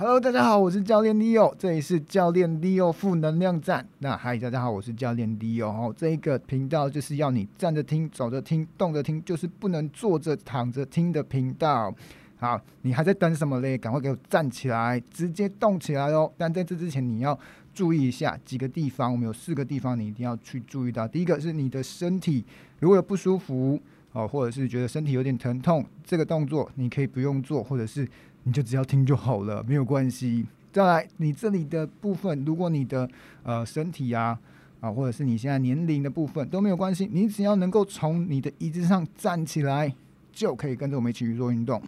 Hello，大家好，我是教练 Leo，这里是教练 Leo 负能量站。那嗨，大家好，我是教练 Leo 哦。这一个频道就是要你站着听、走着听、动着听，就是不能坐着躺着听的频道。好，你还在等什么嘞？赶快给我站起来，直接动起来哦！但在这之前，你要注意一下几个地方，我们有四个地方你一定要去注意到。第一个是你的身体如果有不舒服哦，或者是觉得身体有点疼痛，这个动作你可以不用做，或者是。你就只要听就好了，没有关系。再来，你这里的部分，如果你的呃身体啊啊，或者是你现在年龄的部分都没有关系，你只要能够从你的椅子上站起来，就可以跟着我们一起去做运动。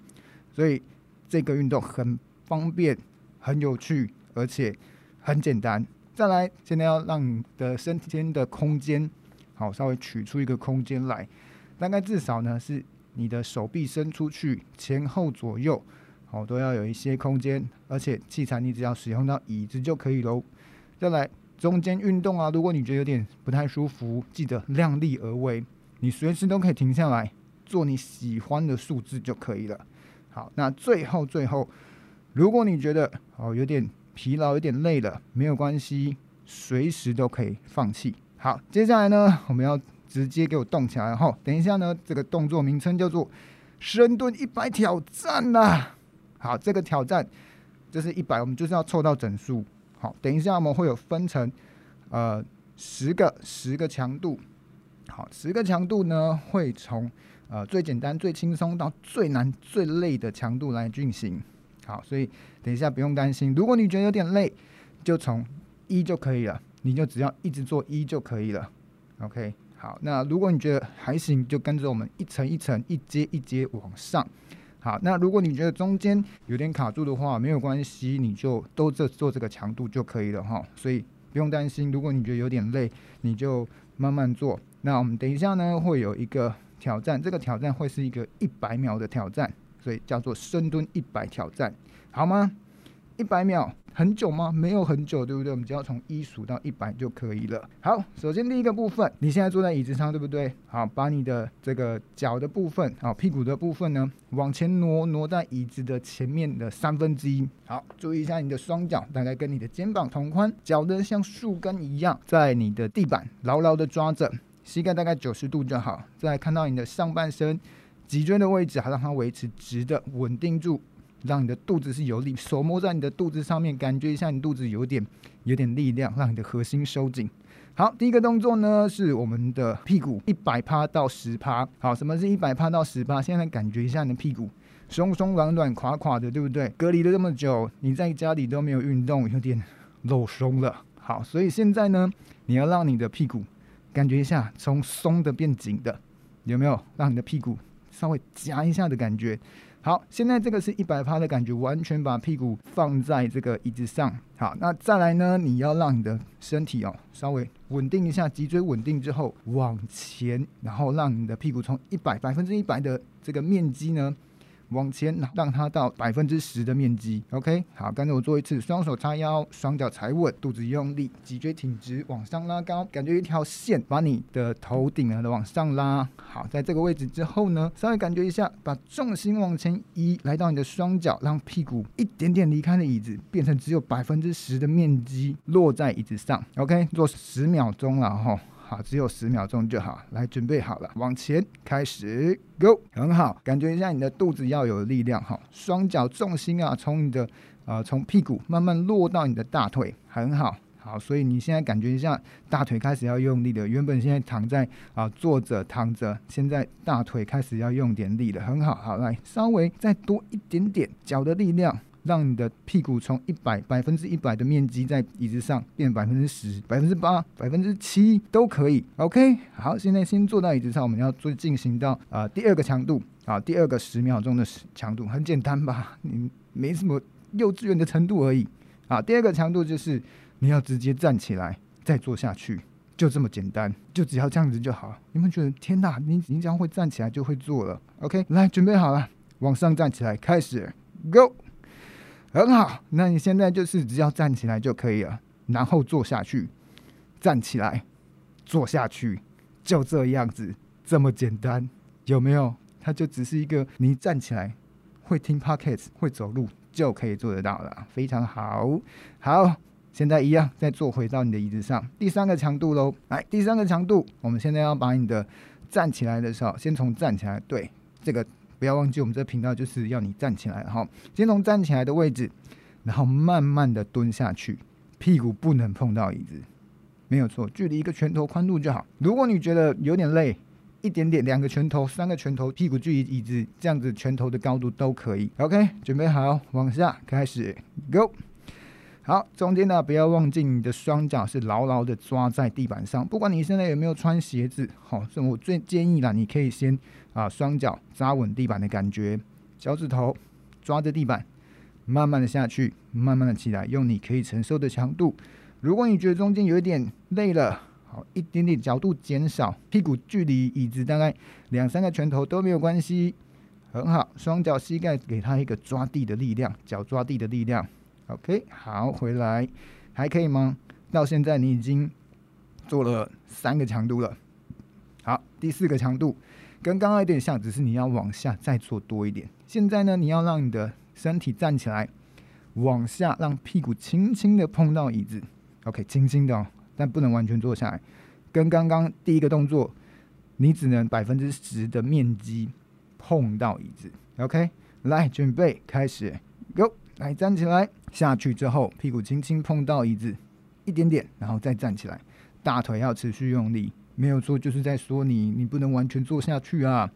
所以这个运动很方便、很有趣，而且很简单。再来，现在要让你的身体间的空间好稍微取出一个空间来，大概至少呢是你的手臂伸出去，前后左右。哦，都要有一些空间，而且器材你只要使用到椅子就可以喽。再来中间运动啊，如果你觉得有点不太舒服，记得量力而为，你随时都可以停下来做你喜欢的数字就可以了。好，那最后最后，如果你觉得哦有点疲劳、有点累了，没有关系，随时都可以放弃。好，接下来呢，我们要直接给我动起来哈。等一下呢，这个动作名称叫做深蹲一百挑战呐。好，这个挑战就是一百，我们就是要凑到整数。好，等一下我们会有分成呃十个十个强度。好，十个强度呢会从呃最简单最轻松到最难最累的强度来进行。好，所以等一下不用担心，如果你觉得有点累，就从一就可以了，你就只要一直做一就可以了。OK，好，那如果你觉得还行，就跟着我们一层一层一阶一阶往上。好，那如果你觉得中间有点卡住的话，没有关系，你就都这做这个强度就可以了哈。所以不用担心。如果你觉得有点累，你就慢慢做。那我们等一下呢，会有一个挑战，这个挑战会是一个一百秒的挑战，所以叫做深蹲一百挑战，好吗？一百秒。很久吗？没有很久，对不对？我们只要从一数到一百就可以了。好，首先第一个部分，你现在坐在椅子上，对不对？好，把你的这个脚的部分，好，屁股的部分呢，往前挪，挪在椅子的前面的三分之一。好，注意一下你的双脚大概跟你的肩膀同宽，脚呢像树根一样，在你的地板牢牢的抓着，膝盖大概九十度就好。再看到你的上半身脊椎的位置，还让它维持直的，稳定住。让你的肚子是有力，手摸在你的肚子上面，感觉一下你肚子有点有点力量，让你的核心收紧。好，第一个动作呢是我们的屁股一百趴到十趴。好，什么是一百趴到十趴？现在感觉一下你的屁股松松软软垮垮的，对不对？隔离了这么久，你在家里都没有运动，有点肉松了。好，所以现在呢，你要让你的屁股感觉一下从松的变紧的，有没有？让你的屁股稍微夹一下的感觉。好，现在这个是一百趴的感觉，完全把屁股放在这个椅子上。好，那再来呢？你要让你的身体哦稍微稳定一下，脊椎稳定之后往前，然后让你的屁股从一百百分之一百的这个面积呢。往前，让它到百分之十的面积。OK，好，跟着我做一次，双手叉腰，双脚踩稳，肚子用力，脊椎挺直，往上拉高，感觉一条线把你的头顶呢往上拉。好，在这个位置之后呢，稍微感觉一下，把重心往前移，来到你的双脚，让屁股一点点离开了椅子，变成只有百分之十的面积落在椅子上。OK，做十秒钟了哈。好，只有十秒钟就好。来，准备好了，往前开始，Go，很好，感觉一下你的肚子要有力量哈。双脚重心啊，从你的呃从屁股慢慢落到你的大腿，很好，好。所以你现在感觉一下大腿开始要用力了。原本现在躺在啊坐着躺着，现在大腿开始要用点力了，很好。好，来稍微再多一点点脚的力量。让你的屁股从一百百分之一百的面积在椅子上变百分之十、百分之八、百分之七都可以。OK，好，现在先坐到椅子上，我们要做进行到啊、第二个强度啊，第二个十秒钟的强度，很简单吧？你没什么幼稚园的程度而已啊。第二个强度就是你要直接站起来再坐下去，就这么简单，就只要这样子就好。你们觉得天哪？你你只要会站起来就会做了。OK，来准备好了，往上站起来，开始，Go。很好，那你现在就是只要站起来就可以了，然后坐下去，站起来，坐下去，就这样子，这么简单，有没有？它就只是一个你站起来会听 p o c k e t 会走路就可以做得到了，非常好。好，现在一样再坐回到你的椅子上，第三个强度喽。来，第三个强度，我们现在要把你的站起来的时候，先从站起来，对，这个不要忘记，我们这频道就是要你站起来，哈，先从站起来的位置，然后慢慢的蹲下去，屁股不能碰到椅子，没有错，距离一个拳头宽度就好。如果你觉得有点累，一点点，两个拳头，三个拳头，屁股距离椅子这样子，拳头的高度都可以。OK，准备好，往下开始，Go。好，中间呢不要忘记你的双脚是牢牢的抓在地板上，不管你现在有没有穿鞋子，好，所以我最建议啦，你可以先啊双脚扎稳地板的感觉，脚趾头抓着地板，慢慢的下去，慢慢的起来，用你可以承受的强度。如果你觉得中间有一点累了，好，一点点角度减少，屁股距离椅子大概两三个拳头都没有关系，很好。双脚膝盖给它一个抓地的力量，脚抓地的力量。OK，好，回来还可以吗？到现在你已经做了三个强度了。好，第四个强度跟刚刚有点像，只是你要往下再做多一点。现在呢，你要让你的身体站起来，往下让屁股轻轻的碰到椅子。OK，轻轻的哦。但不能完全坐下来，跟刚刚第一个动作，你只能百分之十的面积碰到椅子。OK，来准备开始，Go，来站起来，下去之后屁股轻轻碰到椅子一点点，然后再站起来，大腿要持续用力，没有错，就是在说你，你不能完全坐下去啊。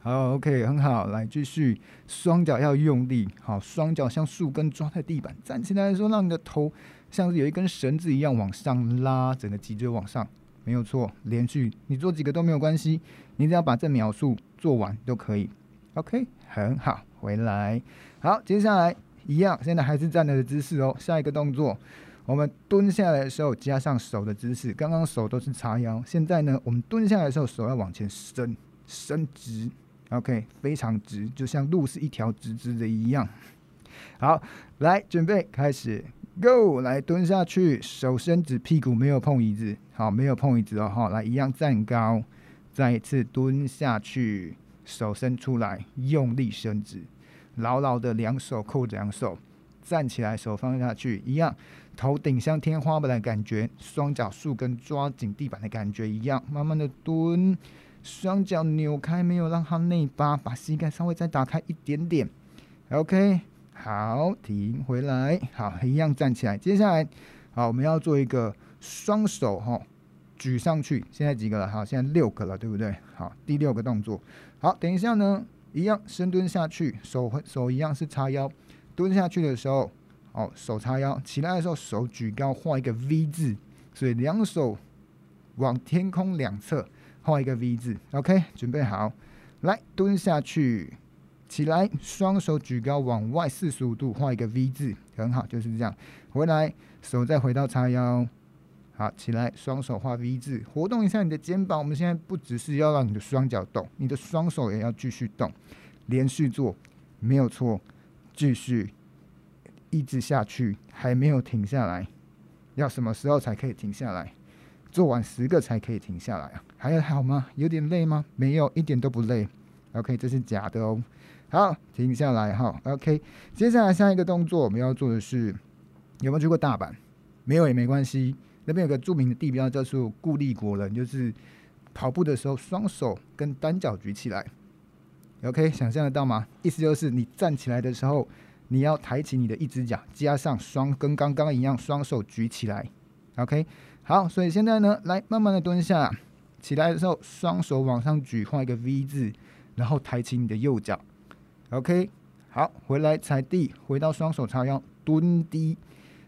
好，OK，很好，来继续，双脚要用力，好，双脚像树根抓在地板，站起来的时候让你的头。像是有一根绳子一样往上拉，整个脊椎往上，没有错。连续你做几个都没有关系，你只要把这秒数做完都可以。OK，很好，回来。好，接下来一样，现在还是站着的姿势哦。下一个动作，我们蹲下来的时候加上手的姿势。刚刚手都是叉腰，现在呢，我们蹲下来的时候手要往前伸，伸直。OK，非常直，就像路是一条直直的一样。好，来准备开始。Go，来蹲下去，手伸直，屁股没有碰椅子，好，没有碰椅子哦，好，来一样站高，再一次蹲下去，手伸出来，用力伸直，牢牢的两手扣着两手，站起来，手放下去，一样，头顶向天花板的感觉，双脚树根抓紧地板的感觉一样，慢慢的蹲，双脚扭开，没有让它内八，把膝盖稍微再打开一点点，OK。好，停回来。好，一样站起来。接下来，好，我们要做一个双手哈举上去。现在几个了？好，现在六个了，对不对？好，第六个动作。好，等一下呢，一样深蹲下去，手手一样是叉腰。蹲下去的时候，哦，手叉腰。起来的时候，手举高，画一个 V 字。所以两手往天空两侧画一个 V 字。OK，准备好，来蹲下去。起来，双手举高，往外四十五度画一个 V 字，很好，就是这样。回来，手再回到叉腰，好，起来，双手画 V 字，活动一下你的肩膀。我们现在不只是要让你的双脚动，你的双手也要继续动，连续做，没有错，继续，一直下去，还没有停下来。要什么时候才可以停下来？做完十个才可以停下来啊？还好吗？有点累吗？没有，一点都不累。OK，这是假的哦。好，停下来哈。OK，接下来下一个动作我们要做的是，有没有去过大阪？没有也没关系，那边有个著名的地标叫做固立国人，就是跑步的时候双手跟单脚举起来。OK，想象得到吗？意思就是你站起来的时候，你要抬起你的一只脚，加上双跟刚刚一样双手举起来。OK，好，所以现在呢，来慢慢的蹲下，起来的时候双手往上举，画一个 V 字，然后抬起你的右脚。OK，好，回来踩地，回到双手叉腰蹲低。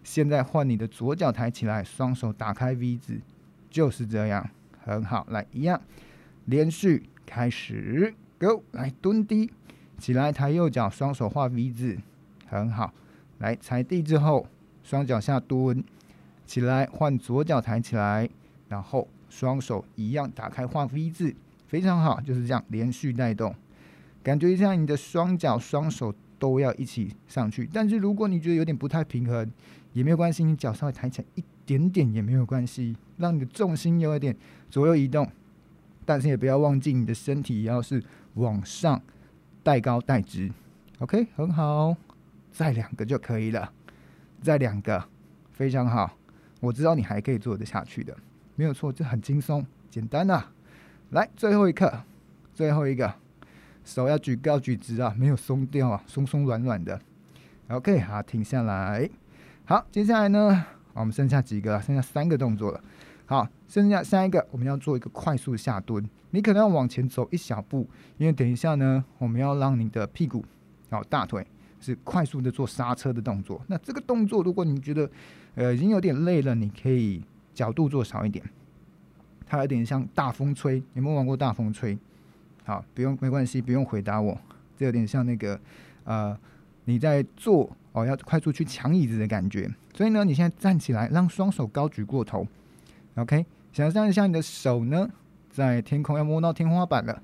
现在换你的左脚抬起来，双手打开 V 字，就是这样，很好。来，一样，连续开始，Go，来蹲低，起来抬右脚，双手画 V 字，很好。来踩地之后，双脚下蹲，起来换左脚抬起来，然后双手一样打开画 V 字，非常好，就是这样连续带动。感觉一下，你的双脚、双手都要一起上去。但是如果你觉得有点不太平衡，也没有关系，你脚稍微抬起来一点点也没有关系，让你的重心有一点左右移动。但是也不要忘记，你的身体也要是往上带高带直。OK，很好，再两个就可以了，再两个，非常好。我知道你还可以做得下去的，没有错，这很轻松简单啊。来，最后一刻，最后一个，手要举高举直啊，没有松掉啊，松松软软的。OK，好，停下来。好，接下来呢，我们剩下几个？剩下三个动作了。好，剩下下一个，我们要做一个快速下蹲。你可能要往前走一小步，因为等一下呢，我们要让你的屁股、好大腿是快速的做刹车的动作。那这个动作，如果你觉得呃已经有点累了，你可以角度做少一点。它有点像大风吹，有没有玩过大风吹？好，不用，没关系，不用回答我。这有点像那个呃你在做哦，要快速去抢椅子的感觉。所以呢，你现在站起来，让双手高举过头。OK，想象一下你的手呢，在天空要摸到天花板了。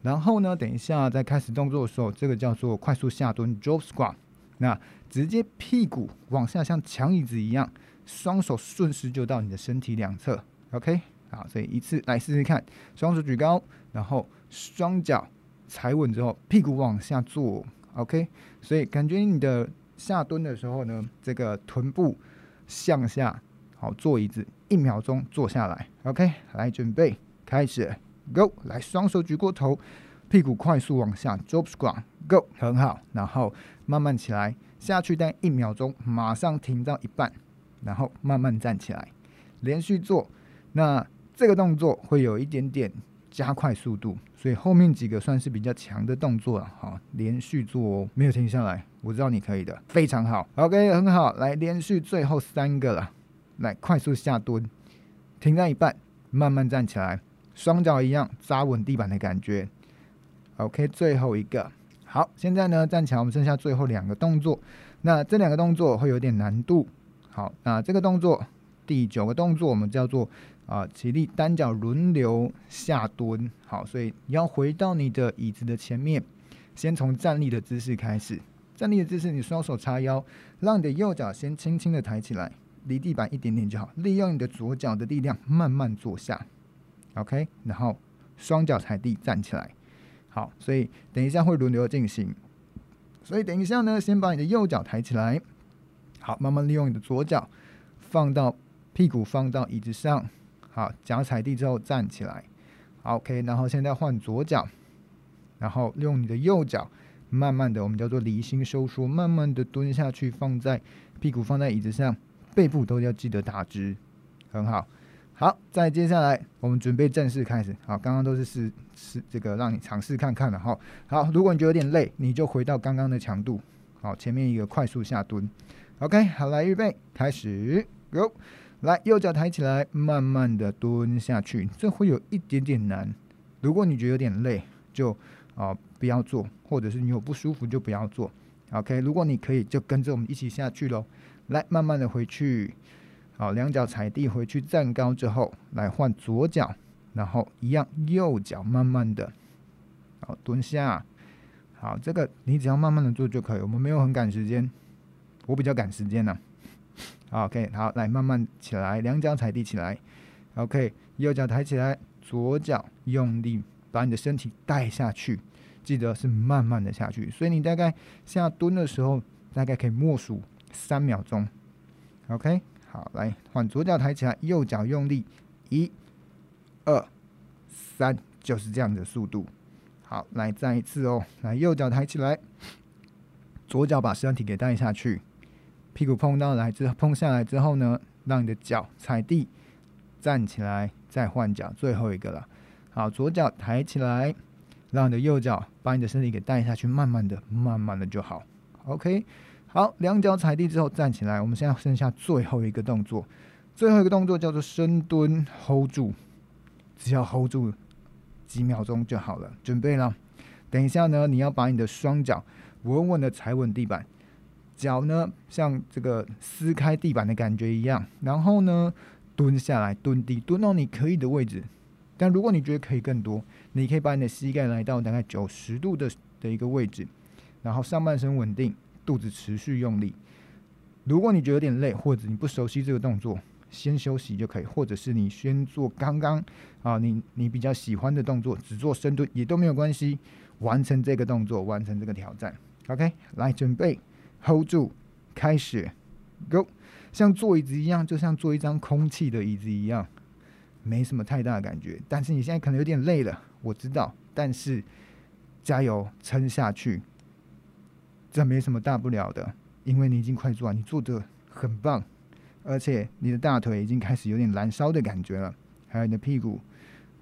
然后呢，等一下在开始动作的时候，这个叫做快速下蹲 （drop squat）。那直接屁股往下，像抢椅子一样，双手顺势就到你的身体两侧。OK，好，所以一次来试试看，双手举高，然后双脚踩稳之后，屁股往下坐。OK，所以感觉你的下蹲的时候呢，这个臀部向下。好，坐椅子，一秒钟坐下来。OK，来准备开始，Go！来，双手举过头，屁股快速往下，Drop Squat，Go！很好，然后慢慢起来，下去但一秒钟，马上停到一半，然后慢慢站起来，连续做。那这个动作会有一点点加快速度，所以后面几个算是比较强的动作了。好，连续做哦，没有停下来，我知道你可以的，非常好。OK，很好，来连续最后三个了。来快速下蹲，停在一半，慢慢站起来，双脚一样扎稳地板的感觉。OK，最后一个，好，现在呢站起来，我们剩下最后两个动作。那这两个动作会有点难度。好，那这个动作第九个动作我们叫做啊、起立单脚轮流下蹲。好，所以你要回到你的椅子的前面，先从站立的姿势开始。站立的姿势，你双手叉腰，让你的右脚先轻轻的抬起来。离地板一点点就好，利用你的左脚的力量慢慢坐下，OK，然后双脚踩地站起来，好，所以等一下会轮流进行，所以等一下呢，先把你的右脚抬起来，好，慢慢利用你的左脚放到屁股放到椅子上，好，脚踩地之后站起来，OK，然后现在换左脚，然后用你的右脚慢慢的，我们叫做离心收缩，慢慢的蹲下去，放在屁股放在椅子上。背部都要记得打直，很好。好，再接下来我们准备正式开始。好，刚刚都是试试这个让你尝试看看的哈。好，如果你觉得有点累，你就回到刚刚的强度。好，前面一个快速下蹲。OK，好，来预备开始，Go！来，右脚抬起来，慢慢的蹲下去，这会有一点点难。如果你觉得有点累，就啊、不要做，或者是你有不舒服就不要做。OK，如果你可以，就跟着我们一起下去喽。来，慢慢的回去，好，两脚踩地回去站高之后，来换左脚，然后一样右脚慢慢的，好蹲下，好，这个你只要慢慢的做就可以，我们没有很赶时间，我比较赶时间呢。OK，好，来慢慢起来，两脚踩地起来，OK，右脚抬起来，左脚用力把你的身体带下去，记得是慢慢的下去，所以你大概下蹲的时候，大概可以默数。三秒钟，OK，好，来换左脚抬起来，右脚用力，一、二、三，就是这样的速度。好，来再一次哦，来右脚抬起来，左脚把身体给带下去，屁股碰到来之后碰下来之后呢，让你的脚踩地，站起来，再换脚，最后一个了。好，左脚抬起来，让你的右脚把你的身体给带下去，慢慢的，慢慢的就好，OK。好，两脚踩地之后站起来，我们现在剩下最后一个动作，最后一个动作叫做深蹲，hold 住，只要 hold 住几秒钟就好了。准备了，等一下呢，你要把你的双脚稳稳的踩稳地板，脚呢像这个撕开地板的感觉一样，然后呢蹲下来，蹲地，蹲到你可以的位置。但如果你觉得可以更多，你可以把你的膝盖来到大概九十度的的一个位置，然后上半身稳定。肚子持续用力。如果你觉得有点累，或者你不熟悉这个动作，先休息就可以，或者是你先做刚刚啊，你你比较喜欢的动作，只做深蹲也都没有关系。完成这个动作，完成这个挑战。OK，来准备 hold 住，开始，go，像坐椅子一样，就像坐一张空气的椅子一样，没什么太大的感觉。但是你现在可能有点累了，我知道，但是加油，撑下去，这没什么大不了的，因为你已经快做完，你做的很棒，而且你的大腿已经开始有点燃烧的感觉了，还有你的屁股，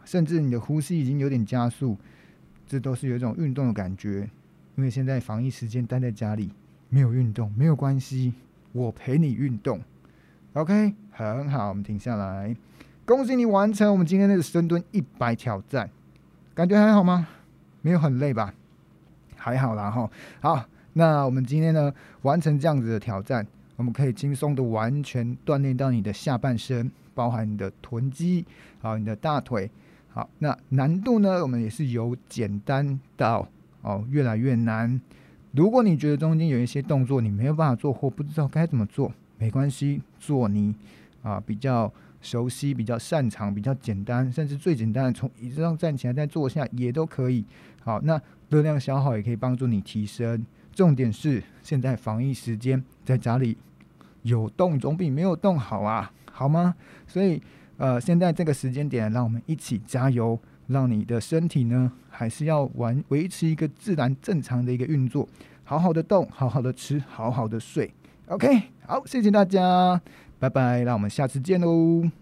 甚至你的呼吸已经有点加速，这都是有一种运动的感觉。因为现在防疫时间待在家里。没有运动没有关系，我陪你运动，OK，很好，我们停下来，恭喜你完成我们今天的深蹲一百挑战，感觉还好吗？没有很累吧？还好啦哈。好，那我们今天呢完成这样子的挑战，我们可以轻松的完全锻炼到你的下半身，包含你的臀肌，好，你的大腿。好，那难度呢，我们也是由简单到哦越来越难。如果你觉得中间有一些动作你没有办法做或不知道该怎么做，没关系，做你啊比较熟悉、比较擅长、比较简单，甚至最简单的从椅子上站起来再坐下也都可以。好，那热量消耗也可以帮助你提升。重点是现在防疫时间，在家里有动总比没有动好啊，好吗？所以呃，现在这个时间点，让我们一起加油。让你的身体呢，还是要完维持一个自然正常的一个运作，好好的动，好好的吃，好好的睡。OK，好，谢谢大家，拜拜，那我们下次见喽。